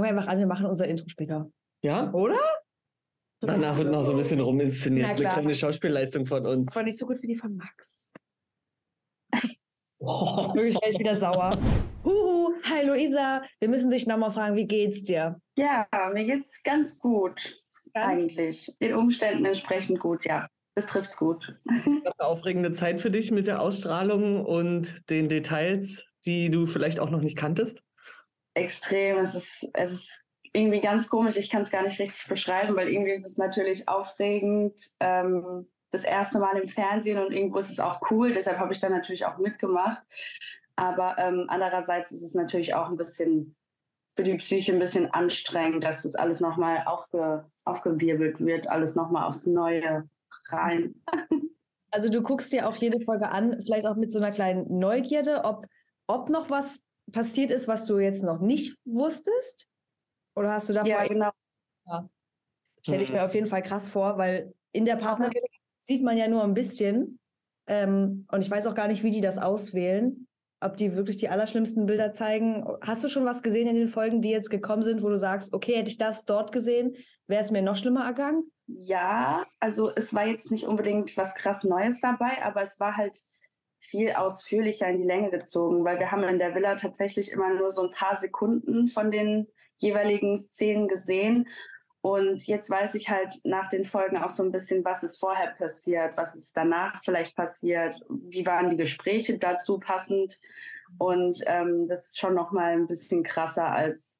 Fangen wir einfach an, wir machen unser Intro später. Ja? Oder? Danach wird noch so ein bisschen ruminszeniert. Eine kleine Schauspielleistung von uns. Aber nicht so gut wie die von Max. Oh. Wirklich gleich wieder sauer. Huhu, hi Luisa. Wir müssen dich nochmal fragen, wie geht's dir? Ja, mir geht's ganz gut. Ganz eigentlich. Den Umständen entsprechend gut, ja. Das trifft's gut. Eine aufregende Zeit für dich mit der Ausstrahlung und den Details, die du vielleicht auch noch nicht kanntest. Extrem. Es ist, es ist irgendwie ganz komisch. Ich kann es gar nicht richtig beschreiben, weil irgendwie ist es natürlich aufregend. Ähm, das erste Mal im Fernsehen und irgendwo ist es auch cool. Deshalb habe ich da natürlich auch mitgemacht. Aber ähm, andererseits ist es natürlich auch ein bisschen für die Psyche ein bisschen anstrengend, dass das alles nochmal aufge, aufgewirbelt wird, alles nochmal aufs Neue rein. Also du guckst dir auch jede Folge an, vielleicht auch mit so einer kleinen Neugierde, ob, ob noch was passiert ist, was du jetzt noch nicht wusstest? Oder hast du davor Ja, genau. Stelle ich mir auf jeden Fall krass vor, weil in der Partnerin sieht man ja nur ein bisschen. Ähm, und ich weiß auch gar nicht, wie die das auswählen. Ob die wirklich die allerschlimmsten Bilder zeigen. Hast du schon was gesehen in den Folgen, die jetzt gekommen sind, wo du sagst, okay, hätte ich das dort gesehen, wäre es mir noch schlimmer ergangen? Ja, also es war jetzt nicht unbedingt was krass Neues dabei, aber es war halt viel ausführlicher in die Länge gezogen, weil wir haben in der Villa tatsächlich immer nur so ein paar Sekunden von den jeweiligen Szenen gesehen. Und jetzt weiß ich halt nach den Folgen auch so ein bisschen, was ist vorher passiert, was ist danach vielleicht passiert, wie waren die Gespräche dazu passend. Und ähm, das ist schon noch mal ein bisschen krasser als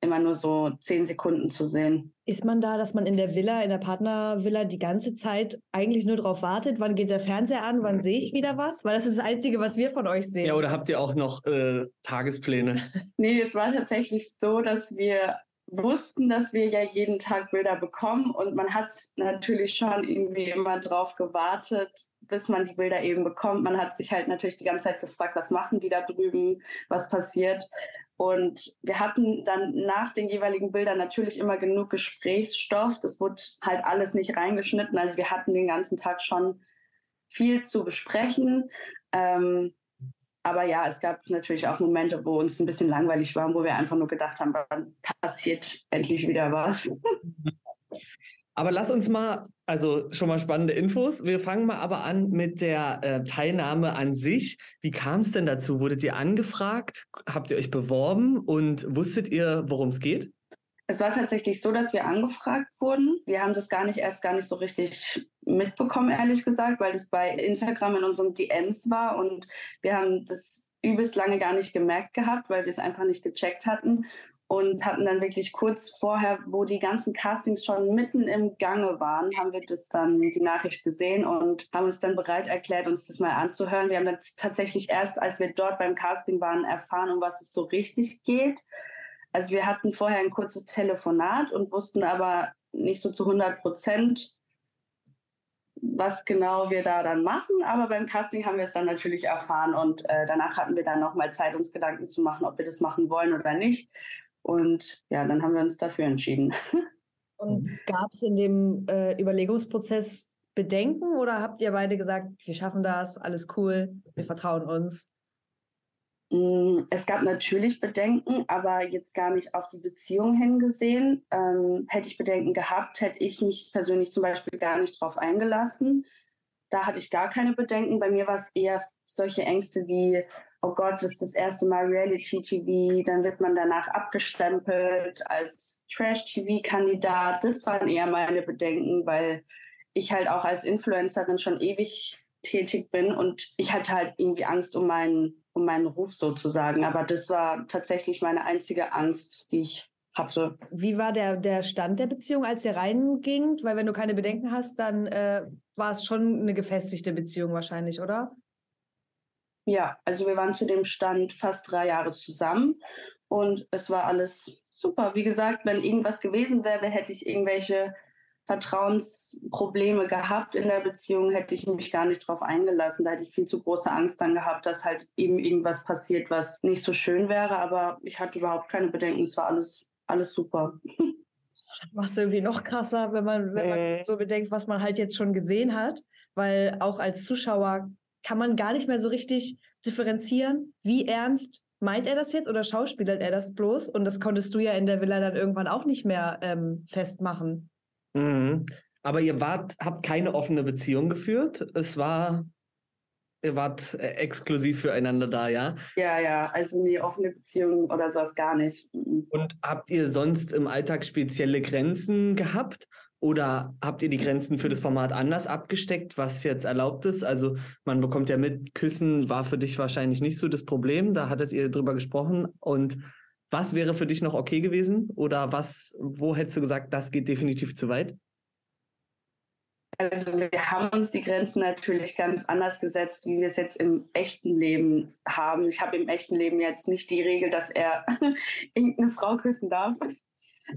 immer nur so zehn Sekunden zu sehen. Ist man da, dass man in der Villa, in der Partnervilla die ganze Zeit eigentlich nur darauf wartet, wann geht der Fernseher an, wann sehe ich wieder was? Weil das ist das Einzige, was wir von euch sehen. Ja, oder habt ihr auch noch äh, Tagespläne? Nee, es war tatsächlich so, dass wir wussten, dass wir ja jeden Tag Bilder bekommen und man hat natürlich schon irgendwie immer drauf gewartet, bis man die Bilder eben bekommt. Man hat sich halt natürlich die ganze Zeit gefragt, was machen die da drüben, was passiert. Und wir hatten dann nach den jeweiligen Bildern natürlich immer genug Gesprächsstoff. Das wurde halt alles nicht reingeschnitten. Also wir hatten den ganzen Tag schon viel zu besprechen. Ähm, aber ja, es gab natürlich auch Momente, wo uns ein bisschen langweilig war, wo wir einfach nur gedacht haben, wann passiert endlich wieder was. Aber lass uns mal, also schon mal spannende Infos. Wir fangen mal aber an mit der äh, Teilnahme an sich. Wie kam es denn dazu? Wurdet ihr angefragt? Habt ihr euch beworben und wusstet ihr, worum es geht? Es war tatsächlich so, dass wir angefragt wurden. Wir haben das gar nicht erst gar nicht so richtig mitbekommen, ehrlich gesagt, weil das bei Instagram in unseren DMs war und wir haben das übelst lange gar nicht gemerkt gehabt, weil wir es einfach nicht gecheckt hatten und hatten dann wirklich kurz vorher, wo die ganzen Castings schon mitten im Gange waren, haben wir das dann die Nachricht gesehen und haben uns dann bereit erklärt, uns das mal anzuhören. Wir haben dann tatsächlich erst, als wir dort beim Casting waren, erfahren, um was es so richtig geht. Also wir hatten vorher ein kurzes Telefonat und wussten aber nicht so zu 100 Prozent, was genau wir da dann machen. Aber beim Casting haben wir es dann natürlich erfahren und äh, danach hatten wir dann nochmal Zeit, uns Gedanken zu machen, ob wir das machen wollen oder nicht. Und ja, dann haben wir uns dafür entschieden. Und gab es in dem äh, Überlegungsprozess Bedenken oder habt ihr beide gesagt, wir schaffen das, alles cool, wir vertrauen uns? Mm, Es gab natürlich Bedenken, aber jetzt gar nicht auf die Beziehung hingesehen. Ähm, hätte ich Bedenken gehabt, hätte ich mich persönlich zum Beispiel gar nicht drauf eingelassen. Da hatte ich gar keine Bedenken. Bei mir war es eher solche Ängste wie, oh Gott, das ist das erste Mal Reality-TV, dann wird man danach abgestempelt als Trash-TV-Kandidat. Das waren eher meine Bedenken, weil ich halt auch als Influencerin schon ewig tätig bin und ich hatte halt irgendwie Angst um meinen, um meinen Ruf sozusagen. Aber das war tatsächlich meine einzige Angst, die ich hatte. Wie war der, der Stand der Beziehung, als ihr reingingt? Weil wenn du keine Bedenken hast, dann äh, war es schon eine gefestigte Beziehung wahrscheinlich, oder? Ja, also wir waren zu dem Stand fast drei Jahre zusammen und es war alles super. Wie gesagt, wenn irgendwas gewesen wäre, hätte ich irgendwelche Vertrauensprobleme gehabt in der Beziehung, hätte ich mich gar nicht drauf eingelassen. Da hätte ich viel zu große Angst dann gehabt, dass halt eben irgendwas passiert, was nicht so schön wäre. Aber ich hatte überhaupt keine Bedenken. Es war alles, alles super. Das macht es irgendwie noch krasser, wenn man, wenn man Äh. so bedenkt, was man halt jetzt schon gesehen hat. Weil auch als Zuschauer kann man gar nicht mehr so richtig differenzieren, wie ernst meint er das jetzt oder schauspielert er das bloß? Und das konntest du ja in der Villa dann irgendwann auch nicht mehr ähm, festmachen. Mhm. Aber ihr wart, habt keine offene Beziehung geführt. Es war, ihr wart äh, exklusiv füreinander da, ja? Ja, ja, also nie offene Beziehung oder sowas gar nicht. Mhm. Und habt ihr sonst im Alltag spezielle Grenzen gehabt? Oder habt ihr die Grenzen für das Format anders abgesteckt, was jetzt erlaubt ist? Also man bekommt ja mit, Küssen war für dich wahrscheinlich nicht so das Problem. Da hattet ihr drüber gesprochen. Und was wäre für dich noch okay gewesen? Oder was, wo hättest du gesagt, das geht definitiv zu weit? Also wir haben uns die Grenzen natürlich ganz anders gesetzt, wie wir es jetzt im echten Leben haben. Ich habe im echten Leben jetzt nicht die Regel, dass er irgendeine Frau küssen darf.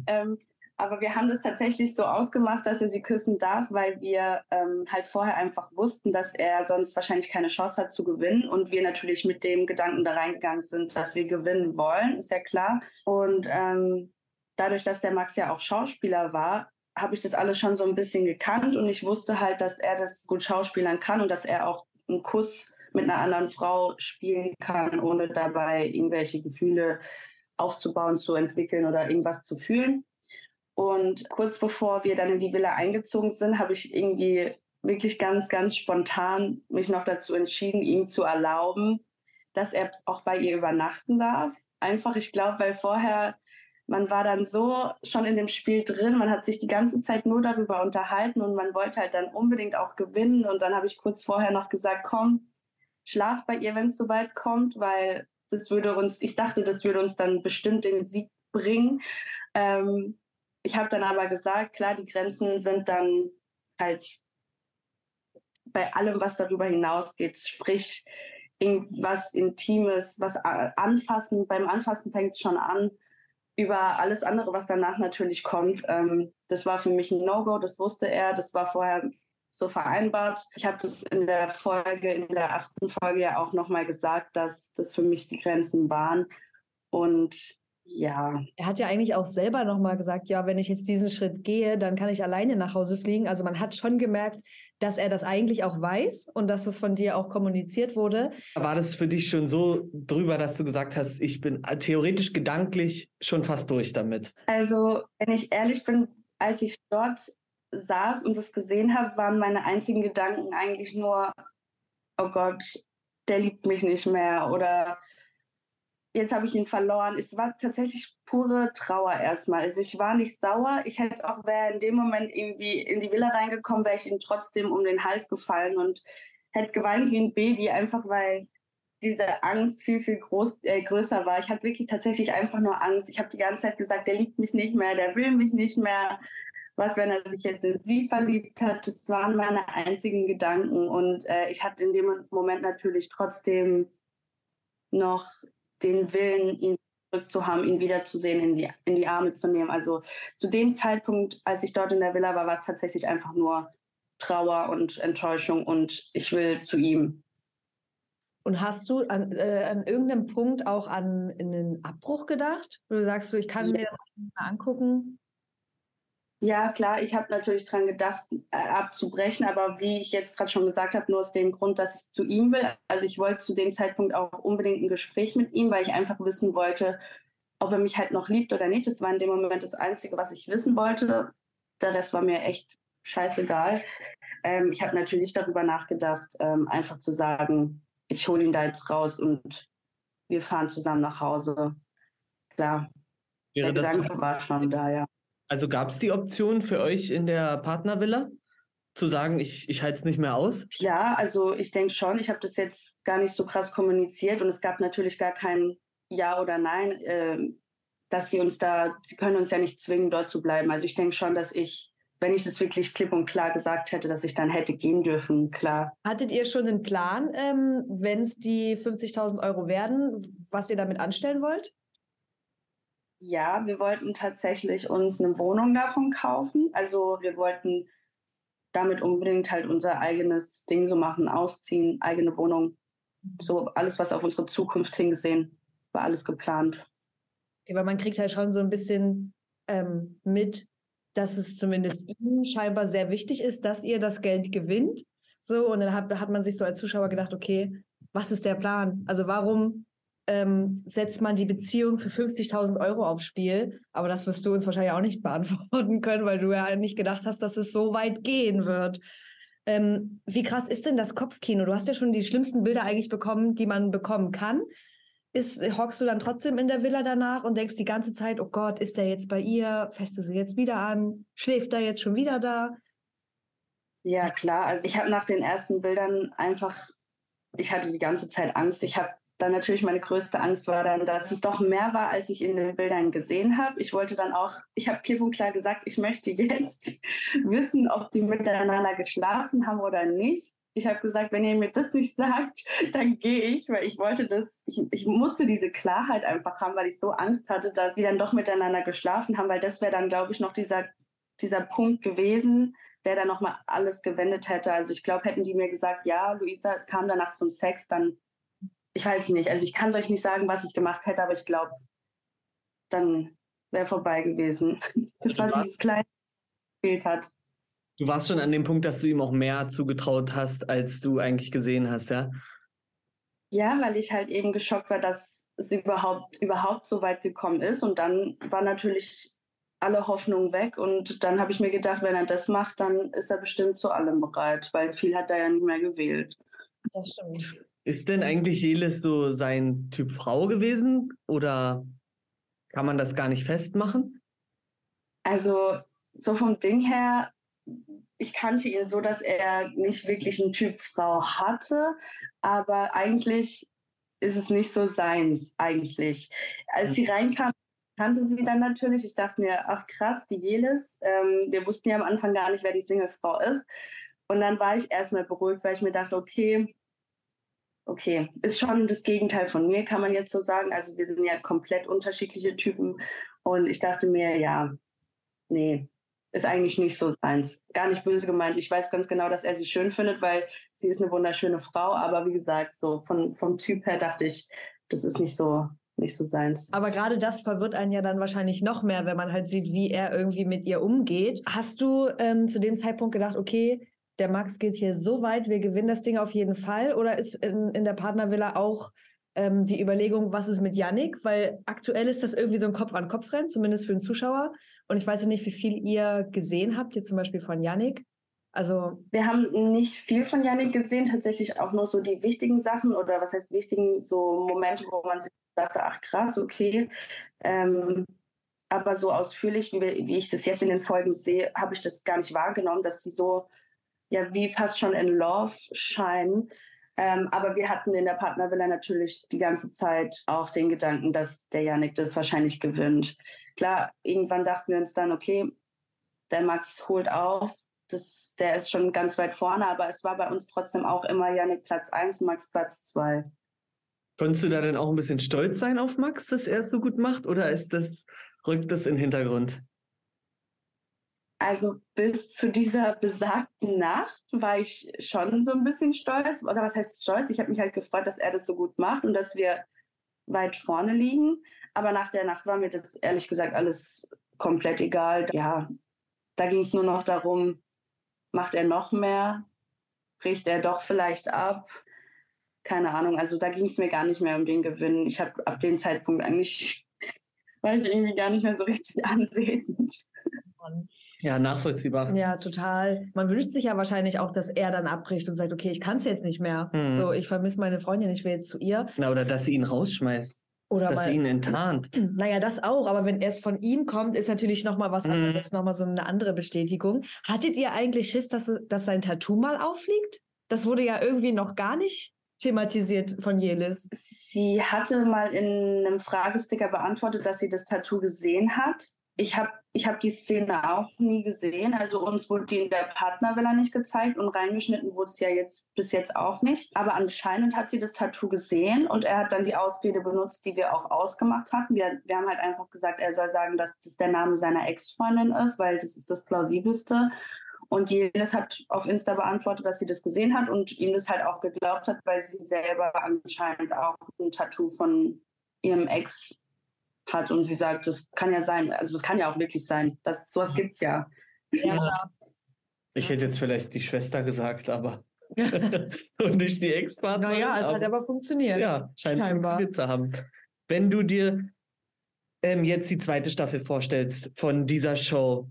Ähm, aber wir haben das tatsächlich so ausgemacht, dass er sie küssen darf, weil wir ähm, halt vorher einfach wussten, dass er sonst wahrscheinlich keine Chance hat zu gewinnen. Und wir natürlich mit dem Gedanken da reingegangen sind, dass wir gewinnen wollen, ist ja klar. Und ähm, dadurch, dass der Max ja auch Schauspieler war, habe ich das alles schon so ein bisschen gekannt und ich wusste halt, dass er das gut schauspielern kann und dass er auch einen Kuss mit einer anderen Frau spielen kann, ohne dabei irgendwelche Gefühle aufzubauen, zu entwickeln oder irgendwas zu fühlen. Und kurz bevor wir dann in die Villa eingezogen sind, habe ich irgendwie wirklich ganz, ganz spontan mich noch dazu entschieden, ihm zu erlauben, dass er auch bei ihr übernachten darf. Einfach, ich glaube, weil vorher man war dann so schon in dem Spiel drin, man hat sich die ganze Zeit nur darüber unterhalten und man wollte halt dann unbedingt auch gewinnen. Und dann habe ich kurz vorher noch gesagt, komm, schlaf bei ihr, wenn es soweit kommt, weil das würde uns, ich dachte, das würde uns dann bestimmt den Sieg bringen. Ähm, ich habe dann aber gesagt, klar, die Grenzen sind dann halt bei allem, was darüber hinausgeht, sprich irgendwas Intimes, was anfassen, beim Anfassen fängt es schon an, über alles andere, was danach natürlich kommt. Ähm, das war für mich ein No-Go, das wusste er, das war vorher so vereinbart. Ich habe das in der Folge, in der achten Folge ja auch nochmal gesagt, dass das für mich die Grenzen waren. Und ja. Er hat ja eigentlich auch selber nochmal gesagt, ja, wenn ich jetzt diesen Schritt gehe, dann kann ich alleine nach Hause fliegen. Also man hat schon gemerkt, dass er das eigentlich auch weiß und dass es von dir auch kommuniziert wurde. War das für dich schon so drüber, dass du gesagt hast, ich bin theoretisch gedanklich schon fast durch damit? Also, wenn ich ehrlich bin, als ich dort saß und das gesehen habe, waren meine einzigen Gedanken eigentlich nur, oh Gott, der liebt mich nicht mehr oder jetzt habe ich ihn verloren. Es war tatsächlich pure Trauer erstmal. Also ich war nicht sauer. Ich hätte auch, wäre in dem Moment irgendwie in die Villa reingekommen, wäre ich ihm trotzdem um den Hals gefallen und hätte geweint wie ein Baby, einfach weil diese Angst viel, viel groß, äh, größer war. Ich hatte wirklich tatsächlich einfach nur Angst. Ich habe die ganze Zeit gesagt, der liebt mich nicht mehr, der will mich nicht mehr. Was, wenn er sich jetzt in sie verliebt hat? Das waren meine einzigen Gedanken. Und äh, ich hatte in dem Moment natürlich trotzdem noch den Willen, ihn zurückzuhaben, ihn wiederzusehen, in die, in die Arme zu nehmen. Also zu dem Zeitpunkt, als ich dort in der Villa war, war es tatsächlich einfach nur Trauer und Enttäuschung und ich will zu ihm. Und hast du an, äh, an irgendeinem Punkt auch an einen Abbruch gedacht? Wo du sagst, so, ich kann ja. mir das mal angucken? Ja, klar, ich habe natürlich dran gedacht, äh, abzubrechen, aber wie ich jetzt gerade schon gesagt habe, nur aus dem Grund, dass ich zu ihm will. Also ich wollte zu dem Zeitpunkt auch unbedingt ein Gespräch mit ihm, weil ich einfach wissen wollte, ob er mich halt noch liebt oder nicht. Das war in dem Moment das Einzige, was ich wissen wollte. Der Rest war mir echt scheißegal. Ähm, ich habe natürlich darüber nachgedacht, ähm, einfach zu sagen, ich hole ihn da jetzt raus und wir fahren zusammen nach Hause. Klar, Wäre der Gedanke war schon da, ja. Also gab es die Option für euch in der Partnervilla? Zu sagen, ich, ich halte es nicht mehr aus? Ja, also ich denke schon. Ich habe das jetzt gar nicht so krass kommuniziert und es gab natürlich gar kein Ja oder Nein, äh, dass sie uns da, sie können uns ja nicht zwingen, dort zu bleiben. Also ich denke schon, dass ich wenn ich das wirklich klipp und klar gesagt hätte, dass ich dann hätte gehen dürfen, klar. Hattet ihr schon einen Plan, ähm, wenn es die 50.000 Euro werden, was ihr damit anstellen wollt? Ja, wir wollten tatsächlich uns eine Wohnung davon kaufen. Also wir wollten damit unbedingt halt unser eigenes Ding so machen, ausziehen, eigene Wohnung. So alles, was auf unsere Zukunft hingesehen, war alles geplant. Okay, weil man kriegt halt schon so ein bisschen ähm, mit, dass es zumindest ihm scheinbar sehr wichtig ist, dass ihr das Geld gewinnt. So, und dann hat, hat man sich so als Zuschauer gedacht, okay, was ist der Plan? Also warum ähm, setzt man die Beziehung für 50.000 Euro aufs Spiel? Aber das wirst du uns wahrscheinlich auch nicht beantworten können, weil du ja nicht gedacht hast, dass es so weit gehen wird. Ähm, wie krass ist denn das Kopfkino? Du hast ja schon die schlimmsten Bilder eigentlich bekommen, die man bekommen kann. Ist, hockst du dann trotzdem in der Villa danach und denkst die ganze Zeit, oh Gott, ist der jetzt bei ihr? Feste sie jetzt wieder an? Schläft er jetzt schon wieder da? Ja, klar. Also ich habe nach den ersten Bildern einfach, ich hatte die ganze Zeit Angst. Ich habe dann natürlich meine größte Angst war dann, dass es doch mehr war, als ich in den Bildern gesehen habe. Ich wollte dann auch, ich habe klipp und klar gesagt, ich möchte jetzt wissen, ob die miteinander geschlafen haben oder nicht. Ich habe gesagt, wenn ihr mir das nicht sagt, dann gehe ich, weil ich wollte das, ich, ich musste diese Klarheit einfach haben, weil ich so Angst hatte, dass sie dann doch miteinander geschlafen haben, weil das wäre dann, glaube ich, noch dieser, dieser Punkt gewesen, der dann nochmal alles gewendet hätte. Also ich glaube, hätten die mir gesagt, ja, Luisa, es kam danach zum Sex, dann ich weiß nicht. Also ich kann euch nicht sagen, was ich gemacht hätte, aber ich glaube, dann wäre vorbei gewesen. Das war dieses kleine Bild hat. Du warst schon an dem Punkt, dass du ihm auch mehr zugetraut hast, als du eigentlich gesehen hast, ja? Ja, weil ich halt eben geschockt war, dass es überhaupt, überhaupt so weit gekommen ist. Und dann war natürlich alle Hoffnung weg. Und dann habe ich mir gedacht, wenn er das macht, dann ist er bestimmt zu allem bereit, weil viel hat er ja nicht mehr gewählt. Das stimmt. Ist denn eigentlich Jelis so sein Typ Frau gewesen oder kann man das gar nicht festmachen? Also so vom Ding her, ich kannte ihn so, dass er nicht wirklich einen Typ Frau hatte, aber eigentlich ist es nicht so seins eigentlich. Als sie reinkam, kannte sie dann natürlich. Ich dachte mir, ach krass, die Jelis. Ähm, wir wussten ja am Anfang gar nicht, wer die Singlefrau ist. Und dann war ich erstmal beruhigt, weil ich mir dachte, okay, okay, ist schon das Gegenteil von mir, kann man jetzt so sagen. Also wir sind ja komplett unterschiedliche Typen. Und ich dachte mir, ja, nee, ist eigentlich nicht so eins. Gar nicht böse gemeint. Ich weiß ganz genau, dass er sie schön findet, weil sie ist eine wunderschöne Frau. Aber wie gesagt, so von, vom Typ her dachte ich, das ist nicht so, nicht so seins. Aber gerade das verwirrt einen ja dann wahrscheinlich noch mehr, wenn man halt sieht, wie er irgendwie mit ihr umgeht. Hast du ähm, zu dem Zeitpunkt gedacht, okay, der Max geht hier so weit, wir gewinnen das Ding auf jeden Fall? Oder ist in, in der Partnervilla auch ähm, die Überlegung, was ist mit Yannick? Weil aktuell ist das irgendwie so ein Kopf-an-Kopf-Rennen, zumindest für den Zuschauer. Und ich weiß ja nicht, wie viel ihr gesehen habt, jetzt zum Beispiel von Yannick. Also wir haben nicht viel von Yannick gesehen, tatsächlich auch nur so die wichtigen Sachen oder was heißt wichtigen, so Momente, wo man sich dachte, ach krass, okay. Ähm, aber so ausführlich, wie, wie ich das jetzt in den Folgen sehe, habe ich das gar nicht wahrgenommen, dass sie so ja wie fast schon in Love scheinen. Ähm, aber wir hatten in der Partnervilla natürlich die ganze Zeit auch den Gedanken, dass der Janik das wahrscheinlich gewinnt. Klar, irgendwann dachten wir uns dann, okay, der Max holt auf, das, der ist schon ganz weit vorne, aber es war bei uns trotzdem auch immer Janik Platz 1, Max Platz 2. Konntest du da denn auch ein bisschen stolz sein auf Max, dass er es so gut macht, oder ist das, rückt das in den Hintergrund? Also bis zu dieser besagten Nacht war ich schon so ein bisschen stolz. Oder was heißt stolz? Ich habe mich halt gefreut, dass er das so gut macht und dass wir weit vorne liegen. Aber nach der Nacht war mir das ehrlich gesagt alles komplett egal. Ja, da ging es nur noch darum, macht er noch mehr? Bricht er doch vielleicht ab? Keine Ahnung. Also da ging es mir gar nicht mehr um den Gewinn. Ich habe ab dem Zeitpunkt eigentlich, war ich irgendwie gar nicht mehr so richtig anwesend. Ja, nachvollziehbar. Ja, total. Man wünscht sich ja wahrscheinlich auch, dass er dann abbricht und sagt, okay, ich kann es jetzt nicht mehr. Mhm. So, ich vermisse meine Freundin, ich will jetzt zu ihr. Na, oder dass sie ihn rausschmeißt. Oder dass mal, sie ihn enttarnt. Naja, das auch. Aber wenn es von ihm kommt, ist natürlich nochmal was mhm. anderes, mhm. nochmal so eine andere Bestätigung. Hattet ihr eigentlich Schiss, dass, dass sein Tattoo mal auffliegt? Das wurde ja irgendwie noch gar nicht thematisiert von Jelis. Sie hatte mal in einem Fragesticker beantwortet, dass sie das Tattoo gesehen hat ich habe ich hab die Szene auch nie gesehen. Also uns wurde die in der Partnervilla nicht gezeigt und reingeschnitten wurde es ja jetzt bis jetzt auch nicht. Aber anscheinend hat sie das Tattoo gesehen und er hat dann die Ausrede benutzt, die wir auch ausgemacht hatten. Wir, wir haben halt einfach gesagt, er soll sagen, dass das der Name seiner Ex-Freundin ist, weil das ist das plausibelste. Und Jelis hat auf Insta beantwortet, dass sie das gesehen hat und ihm das halt auch geglaubt hat, weil sie selber anscheinend auch ein Tattoo von ihrem Ex hat und sie sagt, das kann ja sein, also das kann ja auch wirklich sein. Das, sowas gibt es ja. ja. Ich hätte jetzt vielleicht die Schwester gesagt, aber. und nicht die Ex-Partnerin. Naja, es hat aber funktioniert. Ja, scheint Scheinbar. funktioniert zu haben. Wenn du dir ähm, jetzt die zweite Staffel vorstellst von dieser Show,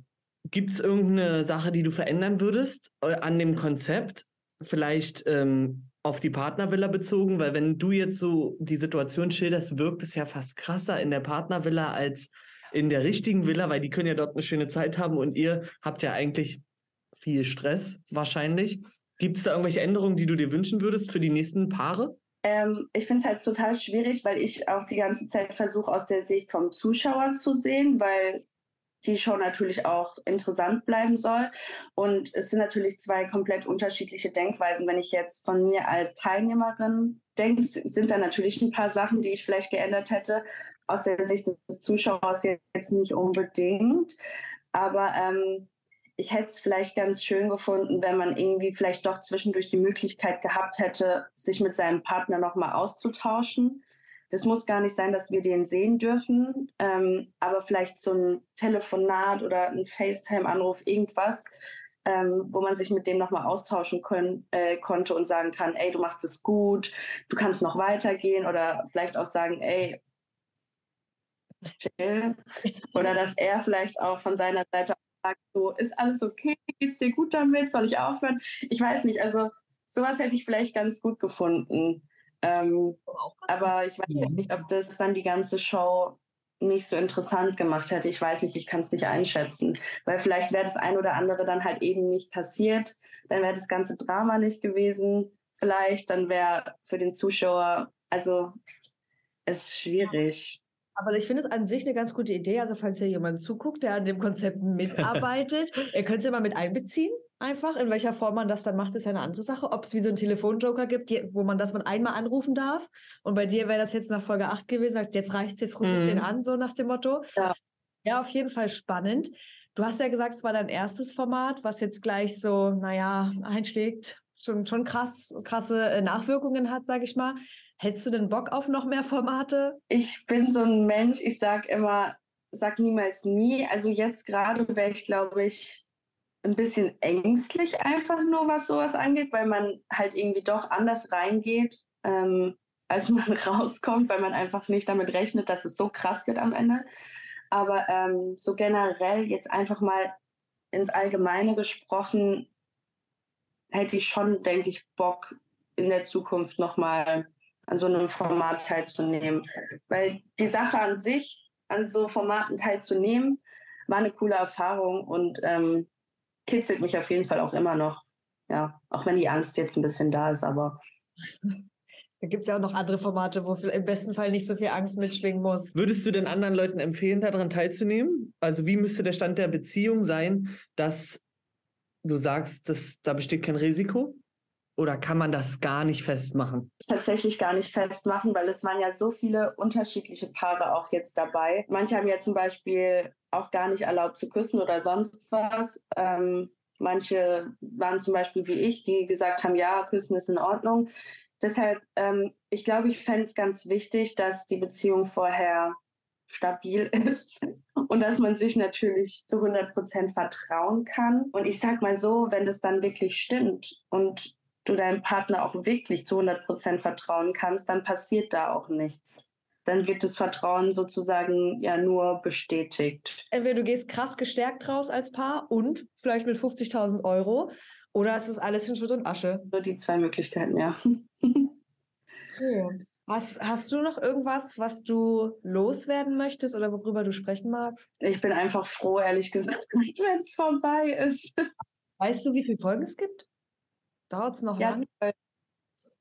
gibt es irgendeine Sache, die du verändern würdest äh, an dem Konzept? Vielleicht ähm, auf die Partnervilla bezogen, weil wenn du jetzt so die Situation schilderst, wirkt es ja fast krasser in der Partnervilla als in der richtigen Villa, weil die können ja dort eine schöne Zeit haben und ihr habt ja eigentlich viel Stress wahrscheinlich. Gibt es da irgendwelche Änderungen, die du dir wünschen würdest für die nächsten Paare? Ähm, ich finde es halt total schwierig, weil ich auch die ganze Zeit versuche, aus der Sicht vom Zuschauer zu sehen, weil die Show natürlich auch interessant bleiben soll. Und es sind natürlich zwei komplett unterschiedliche Denkweisen. Wenn ich jetzt von mir als Teilnehmerin denke, sind da natürlich ein paar Sachen, die ich vielleicht geändert hätte. Aus der Sicht des Zuschauers jetzt nicht unbedingt. Aber ähm, ich hätte es vielleicht ganz schön gefunden, wenn man irgendwie vielleicht doch zwischendurch die Möglichkeit gehabt hätte, sich mit seinem Partner nochmal auszutauschen. Das muss gar nicht sein, dass wir den sehen dürfen, ähm, aber vielleicht so ein Telefonat oder ein FaceTime-Anruf, irgendwas, ähm, wo man sich mit dem nochmal austauschen können, äh, konnte und sagen kann, ey, du machst es gut, du kannst noch weitergehen oder vielleicht auch sagen, ey, chill. Oder dass er vielleicht auch von seiner Seite sagt, so, ist alles okay, geht's dir gut damit, soll ich aufhören? Ich weiß nicht, also sowas hätte ich vielleicht ganz gut gefunden. Ähm, aber ich weiß nicht, ob das dann die ganze Show nicht so interessant gemacht hätte. Ich weiß nicht, ich kann es nicht einschätzen. Weil vielleicht wäre das ein oder andere dann halt eben nicht passiert. Dann wäre das ganze Drama nicht gewesen. Vielleicht, dann wäre für den Zuschauer, also es ist schwierig. Aber ich finde es an sich eine ganz gute Idee. Also, falls hier jemand zuguckt, der an dem Konzept mitarbeitet, ihr könnt es ja mal mit einbeziehen. Einfach, in welcher Form man das dann macht, ist ja eine andere Sache. Ob es wie so einen Telefonjoker gibt, wo man das man einmal anrufen darf. Und bei dir wäre das jetzt nach Folge 8 gewesen, sagst, jetzt reicht es, jetzt ruf ich den Mhm. an, so nach dem Motto. Ja. Ja, auf jeden Fall spannend. Du hast ja gesagt, es war dein erstes Format, was jetzt gleich so, naja, einschlägt, schon, schon krass, krasse äh, Nachwirkungen hat, sage ich mal. Hättest du denn Bock auf noch mehr Formate? Ich bin so ein Mensch, ich sag immer, sag niemals nie. Also jetzt gerade wäre ich, glaube ich, ein bisschen ängstlich einfach nur, was sowas angeht, weil man halt irgendwie doch anders reingeht, ähm, als man rauskommt, weil man einfach nicht damit rechnet, dass es so krass wird am Ende. Aber ähm, so generell jetzt einfach mal ins Allgemeine gesprochen, hätte ich schon, denke ich, Bock in der Zukunft nochmal an so einem Format teilzunehmen. Weil die Sache an sich, an so Formaten teilzunehmen, war eine coole Erfahrung und ähm, kitzelt mich auf jeden Fall auch immer noch. Ja, auch wenn die Angst jetzt ein bisschen da ist, aber Da gibt es ja auch noch andere Formate, wo im besten Fall nicht so viel Angst mitschwingen muss. Würdest du denn anderen Leuten empfehlen, daran teilzunehmen? Also wie müsste der Stand der Beziehung sein, dass du sagst, dass da besteht kein Risiko? Oder kann man das gar nicht festmachen? tatsächlich gar nicht festmachen, weil es waren ja so viele unterschiedliche Paare auch jetzt dabei. Manche haben ja zum Beispiel auch gar nicht erlaubt zu küssen oder sonst was. Ähm, manche waren zum Beispiel wie ich, die gesagt haben, ja, küssen ist in Ordnung. Deshalb, ähm, ich glaube, ich fände es ganz wichtig, dass die Beziehung vorher stabil ist und dass man sich natürlich zu 100 Prozent vertrauen kann. Und ich sag mal so, wenn das dann wirklich stimmt und du deinem Partner auch wirklich zu 100 Prozent vertrauen kannst, dann passiert da auch nichts. Dann wird das Vertrauen sozusagen ja nur bestätigt. Entweder du gehst krass gestärkt raus als Paar und vielleicht mit 50.000 Euro oder es ist alles in Schutt und Asche. Nur die zwei Möglichkeiten, ja. Okay. Hast, hast du noch irgendwas, was du loswerden möchtest oder worüber du sprechen magst? Ich bin einfach froh, ehrlich gesagt, wenn es vorbei ist. Weißt du, wie viele Folgen es gibt? Dauert es noch Ja, lange? zwölf,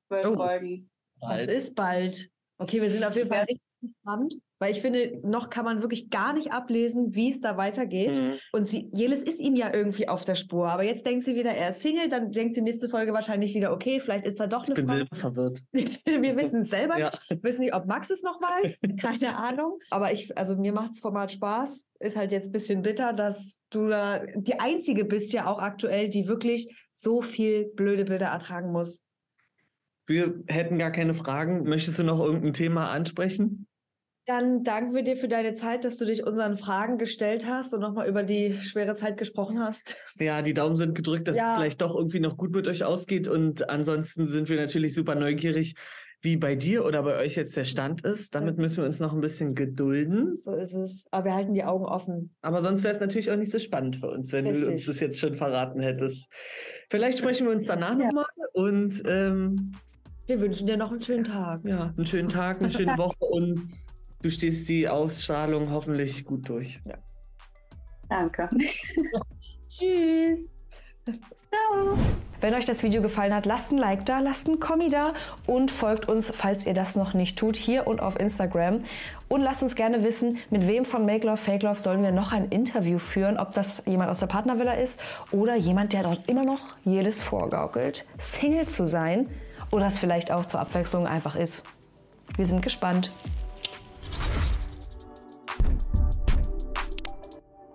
zwölf Oh. Folgen. Das ist bald. Okay, wir sind auf jeden Fall Ja. Gespannt, weil ich finde, noch kann man wirklich gar nicht ablesen, wie es da weitergeht. Mhm. Und sie, Jelis ist ihm ja irgendwie auf der Spur. Aber jetzt denkt sie wieder, er ist Single, dann denkt sie nächste Folge wahrscheinlich wieder, okay, vielleicht ist da doch Ich eine bin Frau. selber verwirrt. Wir wissen es selber Ja. nicht. Wissen nicht, ob Max es noch weiß. Keine Ahnung. Aber ich, also mir macht das Format Spaß. Ist halt jetzt ein bisschen bitter, dass du da die Einzige bist ja auch aktuell, die wirklich so viel blöde Bilder ertragen muss. Wir hätten gar keine Fragen. Möchtest du noch irgendein Thema ansprechen? Dann danken wir dir für deine Zeit, dass du dich unseren Fragen gestellt hast und nochmal über die schwere Zeit gesprochen hast. Ja, die Daumen sind gedrückt, dass ja. es vielleicht doch irgendwie noch gut mit euch ausgeht. Und ansonsten sind wir natürlich super neugierig, wie bei dir oder bei euch jetzt der Stand ist. Damit müssen wir uns noch ein bisschen gedulden. So ist es. Aber wir halten die Augen offen. Aber sonst wäre es natürlich auch nicht so spannend für uns, wenn Richtig. du uns das jetzt schon verraten hättest. Vielleicht sprechen wir uns danach ja. nochmal und ähm, wir wünschen dir noch einen schönen Tag. Ja, einen schönen Tag, eine schöne Woche und du stehst die Ausstrahlung hoffentlich gut durch. Ja. Danke. Tschüss. Ciao. Wenn euch das Video gefallen hat, lasst ein Like da, lasst ein Kommi da und folgt uns, falls ihr das noch nicht tut, hier und auf Instagram. Und lasst uns gerne wissen, mit wem von Make Love, Fake Love sollen wir noch ein Interview führen, ob das jemand aus der Partnervilla ist oder jemand, der dort immer noch jedes vorgaukelt, Single zu sein oder es vielleicht auch zur Abwechslung einfach ist. Wir sind gespannt. you